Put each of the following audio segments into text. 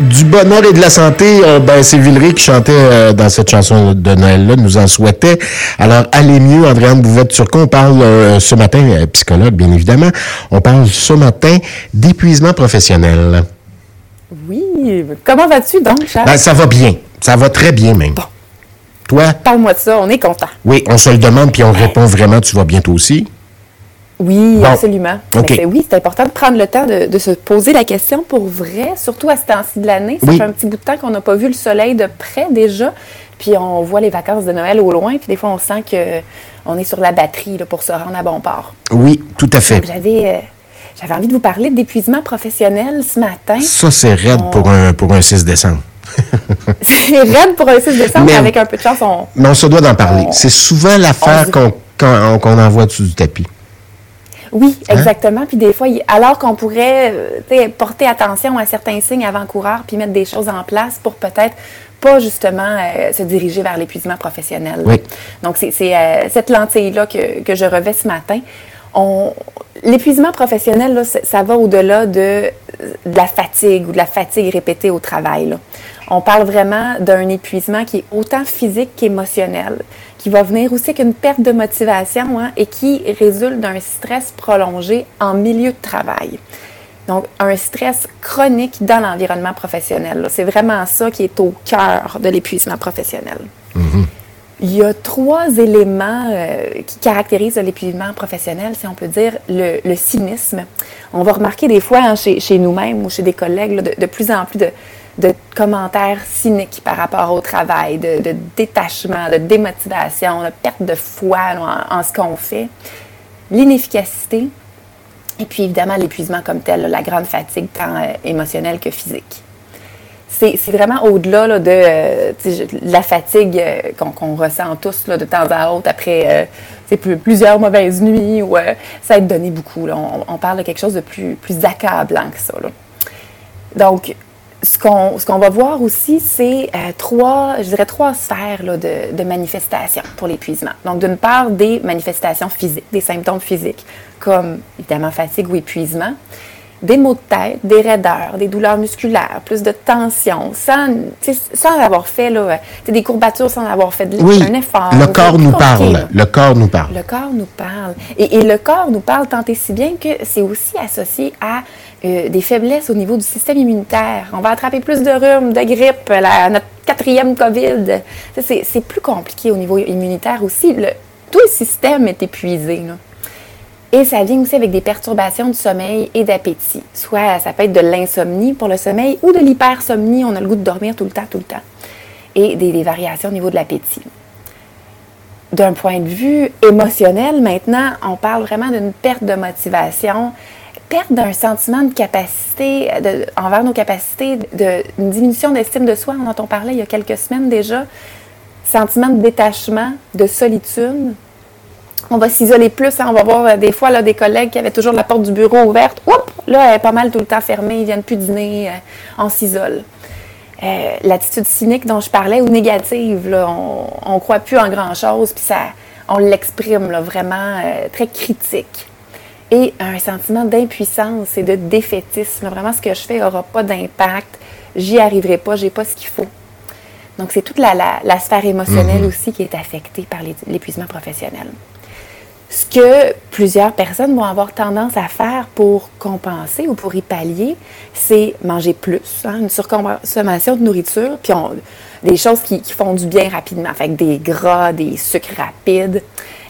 du bonheur et de la santé, euh, ben, c'est Villeray qui chantait euh, dans cette chanson de Noël-là, nous en souhaitait. Alors, allez mieux, Andréane bouvette quoi? on parle euh, ce matin, psychologue bien évidemment, on parle ce matin d'épuisement professionnel. Oui, comment vas-tu donc, Charles? Ben, ça va bien, ça va très bien même. Bon. Toi? Parle-moi de ça, on est content. Oui, on se le demande, puis on répond vraiment, tu vas bientôt aussi? Oui, absolument. oui, c'est important de prendre le temps de, se poser la question pour vrai, surtout à ce temps-ci de l'année. Ça fait un petit bout de temps qu'on n'a pas vu le soleil de près déjà. Puis on voit les vacances de Noël au loin, puis des fois on sent qu'on est sur la batterie pour se rendre à bon port. Oui, tout à fait. J'avais euh, j'avais envie de vous parler d'épuisement professionnel ce matin. Ça, c'est raide pour, un, pour un 6 décembre. c'est raide pour un 6 décembre, mais avec un peu de chance, on. Mais on se doit d'en parler. C'est souvent l'affaire qu'on envoie dessus du tapis. Oui, hein? exactement. Puis des fois, alors qu'on pourrait euh, porter attention à certains signes avant-coureurs, puis mettre des choses en place pour peut-être pas justement euh, se diriger vers l'épuisement professionnel. Oui. Donc, c'est euh, cette lentille-là que, que, je revais ce matin. L'épuisement professionnel, ça va au-delà de, la fatigue ou de la fatigue répétée au travail. On parle vraiment d'un épuisement qui est autant physique qu'émotionnel qui va venir aussi avec une perte de motivation hein, et qui résulte d'un stress prolongé en milieu de travail. Donc, un stress chronique dans l'environnement professionnel. C'est vraiment ça qui est au cœur de l'épuisement professionnel. Il y a trois éléments euh, qui caractérisent l'épuisement professionnel, si on peut dire, le, cynisme. On va remarquer des fois hein, chez, nous-mêmes ou chez des collègues de, plus en plus de, de commentaires cyniques par rapport au travail, de, détachement, de démotivation, de perte de foi en, ce qu'on fait, l'inefficacité et puis évidemment l'épuisement comme tel, la grande fatigue tant euh, émotionnelle que physique. C'est vraiment au-delà de, euh, la fatigue euh, qu'on ressent tous de temps à autre après plusieurs mauvaises nuits ou ça a donné beaucoup. On, parle de quelque chose de plus, accablant que ça. Donc, ce qu'on va voir aussi, c'est euh, trois, je dirais trois sphères de, de manifestation pour l'épuisement. Donc, d'une part, des manifestations physiques, des symptômes physiques, comme évidemment fatigue ou épuisement, des maux de tête, des raideurs, des douleurs musculaires, plus de tension, sans, sans avoir fait là, des courbatures, sans avoir fait de, un effort. Le corps nous parle. Le corps nous parle. Le corps nous parle. Et, et le corps nous parle tant et si bien que c'est aussi associé à euh, des faiblesses au niveau du système immunitaire. On va attraper plus de rhume, de grippe, la, notre quatrième COVID. C'est plus compliqué au niveau immunitaire aussi. Le, tout le système est épuisé. Et ça vient aussi avec des perturbations du sommeil et d'appétit. Soit ça peut être de l'insomnie pour le sommeil ou de l'hypersomnie, on a le goût de dormir tout le temps, tout le temps. Et des, variations au niveau de l'appétit. D'un point de vue émotionnel, maintenant, on parle vraiment d'une perte de motivation, perte d'un sentiment de capacité, de, envers nos capacités, de, diminution d'estime de soi dont on parlait il y a quelques semaines déjà, sentiment de détachement, de solitude. On va s'isoler plus, hein. on va voir euh, des fois là, des collègues qui avaient toujours la porte du bureau ouverte. Oups, là, elle est pas mal tout le temps fermée, ils viennent plus dîner, euh, on s'isole. Euh, l'attitude cynique dont je parlais ou négative, on ne croit plus en grand-chose, puis ça, on l'exprime vraiment très critique et un sentiment d'impuissance et de défaitisme. Vraiment, ce que je fais n'aura pas d'impact, j'y arriverai pas, j'ai pas ce qu'il faut. Donc, c'est toute la, sphère émotionnelle mhm. aussi qui est affectée par l'épuisement professionnel. Ce que plusieurs personnes vont avoir tendance à faire pour compenser ou pour y pallier, c'est manger plus, hein, une surconsommation de nourriture, puis des choses qui, font du bien rapidement, fait des gras, des sucres rapides.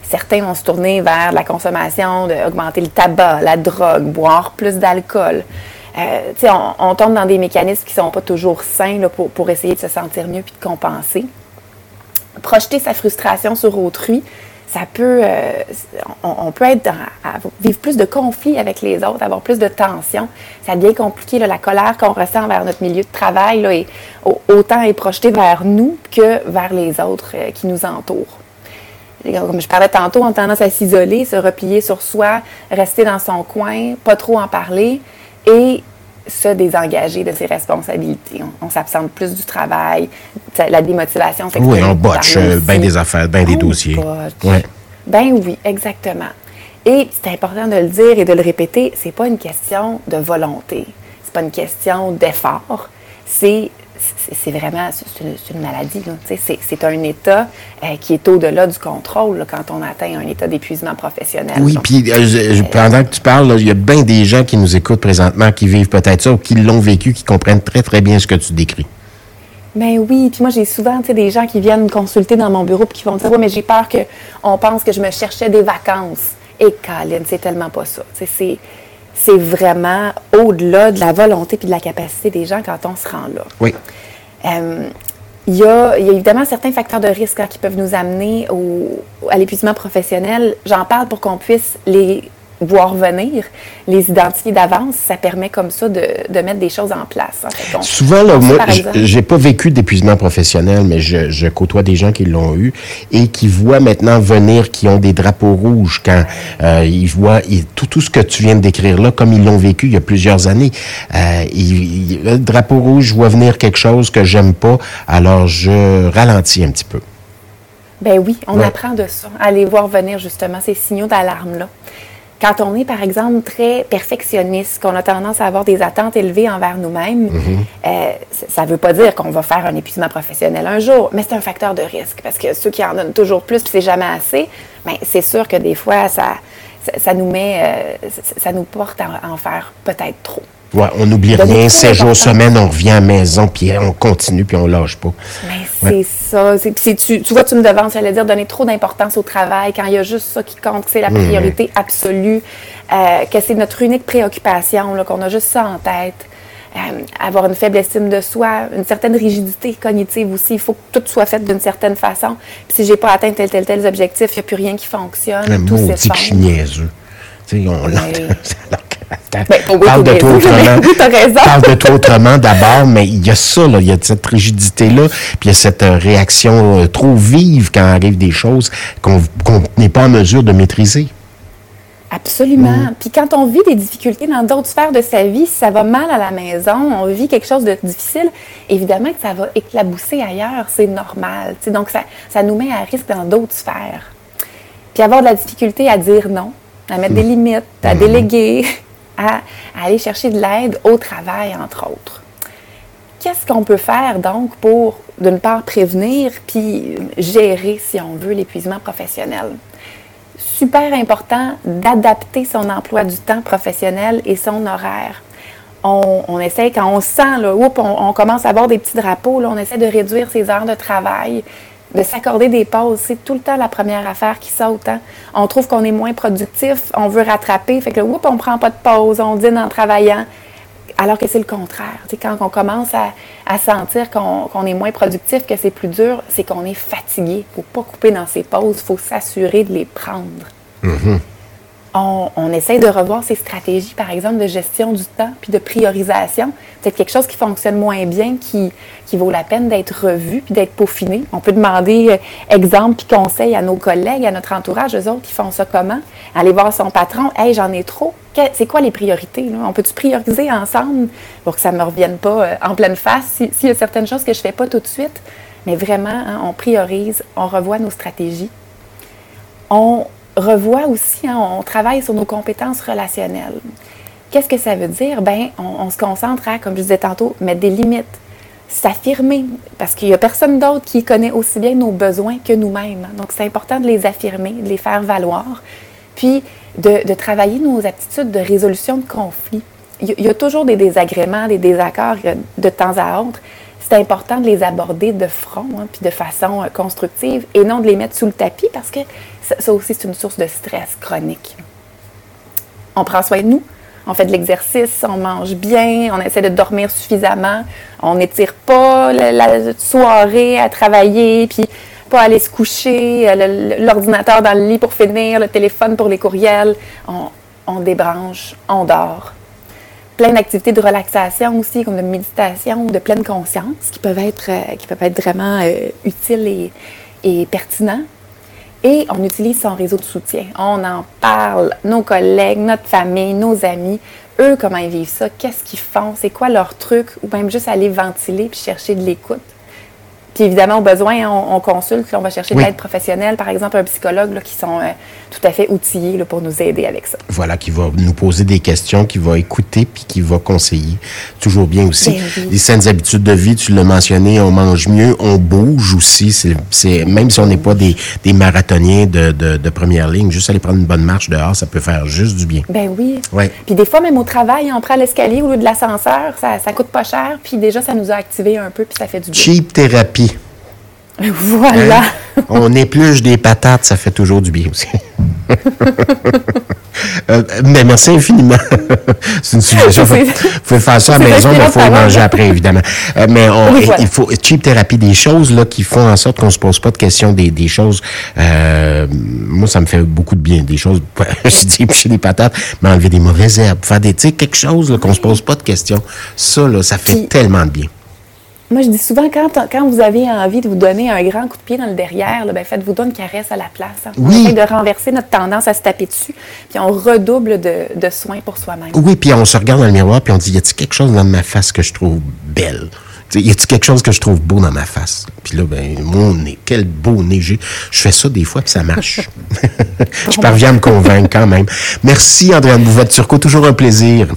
Certains vont se tourner vers la consommation, d'augmenter le tabac, la drogue, boire plus d'alcool. Euh, on, on, tombe dans des mécanismes qui ne sont pas toujours sains pour, pour, essayer de se sentir mieux puis de compenser. Projeter sa frustration sur autrui, ça peut, euh, on, peut être à vivre plus de conflits avec les autres, avoir plus de tensions. Ça devient compliqué. la colère qu'on ressent vers notre milieu de travail là, est, autant est projetée vers nous que vers les autres euh, qui nous entourent comme je parlais tantôt, ont tendance à s'isoler, se replier sur soi, rester dans son coin, pas trop en parler et se désengager de ses responsabilités. On, s'absente plus du travail, la démotivation Oui, on botche bien des affaires, bien des dossiers. Ouais. Ben oui, exactement. Et c'est important de le dire et de le répéter, c'est pas une question de volonté, c'est pas une question d'effort, c'est c'est vraiment c'est une, maladie. C'est un état euh, qui est au-delà du contrôle quand on atteint un état d'épuisement professionnel. Oui, puis euh, pendant que tu parles, il y a bien des gens qui nous écoutent présentement, qui vivent peut-être ça ou qui l'ont vécu, qui comprennent très, très bien ce que tu décris. Ben oui, puis moi j'ai souvent des gens qui viennent consulter dans mon bureau et qui vont dire Oui, mais j'ai peur qu'on pense que je me cherchais des vacances. Et Colin, c'est tellement pas ça. C'est c'est vraiment au-delà de la volonté et de la capacité des gens quand on se rend là. Oui. Euh, il y, a, évidemment certains facteurs de risque hein, qui peuvent nous amener au, à l'épuisement professionnel. J'en parle pour qu'on puisse les voir venir, les identifier d'avance, ça permet comme ça de, mettre des choses en place. Souvent, là, moi, j'ai pas vécu d'épuisement professionnel, mais je, côtoie des gens qui l'ont eu et qui voient maintenant venir, qui ont des drapeaux rouges quand euh, ils voient tout, tout ce que tu viens de décrire là, comme ils l'ont vécu il y a plusieurs années. Euh, le drapeau rouge, je vois venir quelque chose que j'aime pas, alors je ralentis un petit peu. Ben oui, on apprend de ça, aller voir venir justement ces signaux d'alarme-là. Quand on est, par exemple, très perfectionniste, qu'on a tendance à avoir des attentes élevées envers nous-mêmes, mhm. euh, ça ne veut pas dire qu'on va faire un épuisement professionnel un jour, mais c'est un facteur de risque parce que ceux qui en donnent toujours plus, puis c'est jamais assez, bien, c'est sûr que des fois, ça, ça, nous met, euh, ça nous porte à en faire peut-être trop. Ouais, on n'oublie rien. 16 jours semaine, on revient à la maison, puis on continue, puis on lâche pas. Mais c'est ça. tu, tu vois, tu me devances, j'allais dire, donner trop d'importance au travail quand il y a juste ça qui compte, que c'est la mmh. priorité absolue, euh, que c'est notre unique préoccupation, qu'on a juste ça en tête. Euh, avoir une faible estime de soi, une certaine rigidité cognitive aussi. Il faut que tout soit fait d'une certaine façon. Puis si j'ai pas atteint tel, tel, tel objectif, il n'y a plus rien qui fonctionne. Le tout mot dit que ben, parle de toi autrement. parle de toi autrement d'abord, mais il y a ça, là, il y a cette rigidité-là, puis il y a cette euh, réaction euh, trop vive quand arrive des choses qu'on n'est pas en mesure de maîtriser. Absolument. Mm. Puis quand on vit des difficultés dans d'autres sphères de sa vie, si ça va mal à la maison, on vit quelque chose de difficile, évidemment que ça va éclabousser ailleurs, c'est normal. Donc ça, ça nous met à risque dans d'autres sphères. Puis avoir de la difficulté à dire non, à mettre des mm. limites, à mm. déléguer, à, aller chercher de l'aide au travail, entre autres. Qu'est-ce qu'on peut faire donc pour, d'une part, prévenir puis gérer, si on veut, l'épuisement professionnel? Super important d'adapter son emploi du temps professionnel et son horaire. On, essaie, quand on sent, là, on, on, commence à avoir des petits drapeaux, on essaie de réduire ses heures de travail, de s'accorder des pauses. C'est tout le temps la première affaire qui saute. Hein. On trouve qu'on est moins productif, on veut rattraper, fait que là, oups, on prend pas de pause, on dîne en travaillant. Alors que c'est le contraire. quand on commence à, sentir qu'on est moins productif, que c'est plus dur, c'est qu'on est fatigué. Il ne faut pas couper dans ses pauses, il faut s'assurer de les prendre. Mm-hmm on, essaie de revoir ses stratégies, par exemple, de gestion du temps puis de priorisation. Peut-être quelque chose qui fonctionne moins bien, qui, vaut la peine d'être revu puis d'être peaufiné. On peut demander euh, exemple puis conseil à nos collègues, à notre entourage, eux autres, qui font ça comment? Aller voir son patron, hey, j'en ai trop. C'est quoi les priorités? On peut-tu prioriser ensemble pour que ça ne me revienne pas euh, en pleine face s'il y a certaines choses que je ne fais pas tout de suite? Mais vraiment, hein, on priorise, on revoit nos stratégies. On, revoit aussi, hein, on travaille sur nos compétences relationnelles. Qu'est-ce que ça veut dire? Ben, on, se concentre à, comme je disais tantôt, mettre des limites, s'affirmer, parce qu'il n'y a personne d'autre qui connaît aussi bien nos besoins que nous-mêmes. Donc, c'est important de les affirmer, de les faire valoir, puis de, travailler nos aptitudes de résolution de conflits. Il y, a toujours des désagréments, des désaccords de temps à autre. C'est important de les aborder de front, hein, puis de façon euh, constructive, et non de les mettre sous le tapis, parce que ça, aussi, c'est une source de stress chronique. On prend soin de nous, on fait de l'exercice, on mange bien, on essaie de dormir suffisamment, on n'étire pas la, soirée à travailler, puis pas aller se coucher, euh, l'ordinateur dans le lit pour finir, le téléphone pour les courriels. On, on débranche, on dort. Plein d'activités de relaxation aussi, comme de méditation, de pleine conscience, qui peuvent être, euh, qui peuvent être vraiment euh, utiles et, et pertinents. Et on utilise son réseau de soutien. On en parle, nos collègues, notre famille, nos amis, eux, comment ils vivent ça, qu'est-ce qu'ils font, c'est quoi leur truc, ou même juste aller ventiler puis chercher de l'écoute. Puis évidemment, au besoin, on, consulte, on va chercher de l'aide professionnelle, par exemple un psychologue, là, qui sont euh, tout à fait outillés là, pour nous aider avec ça. Voilà, qui va nous poser des questions, qui va écouter, puis qui va conseiller. Toujours bien aussi. Ben Les saines habitudes de vie, tu l'as mentionné, on mange mieux, on bouge aussi. C'est Même si on n'est pas des, des marathoniens de, de, de, première ligne, juste aller prendre une bonne marche dehors, ça peut faire juste du bien. Ben oui. Ouais. Puis des fois, même au travail, on prend l'escalier au lieu de l'ascenseur, ça, ça coûte pas cher, puis déjà, ça nous a activé un peu, puis ça fait du bien. Cheap thérapie. Voilà. Hein? On épluche des patates, ça fait toujours du bien aussi. Euh, mais merci infiniment. c'est une suggestion. Vous pouvez faire ça à la maison, mais il faut manger après, évidemment. Euh, mais il faut cheap thérapie, des choses là qui font en sorte qu'on se pose pas de questions, des, des choses. Euh, moi, ça me fait beaucoup de bien. Des choses. je dis éplucher des patates, mais enlever des mauvaises herbes, faire des, tu sais, quelque chose qu'on se pose pas de questions. Ça là, ça fait tellement de bien. Moi, je dis souvent, quand, quand vous avez envie de vous donner un grand coup de pied dans le derrière, ben, faites-vous donner une caresse à la place. Hein. On essaie de renverser notre tendance à se taper dessus, puis on redouble de, soins pour soi-même. Oui, puis on se regarde dans le miroir, puis on dit, y a-t-il quelque chose dans ma face que je trouve belle? y a-t-il quelque chose que je trouve beau dans ma face? Puis là, ben, mon nez, quel beau nez j'ai. Je fais ça des fois, puis ça marche. je parviens à me convaincre quand même. Merci, Andréane Bouvette-Turcot. Toujours un plaisir.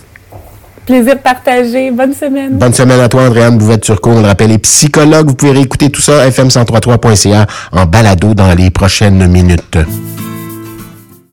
Plaisir partagé. Bonne semaine. Bonne semaine à toi, Andréane Bouvette-Turcot. On le rappelle, les psychologues. Vous pouvez réécouter tout ça, fm1033.ca, en balado dans les prochaines minutes.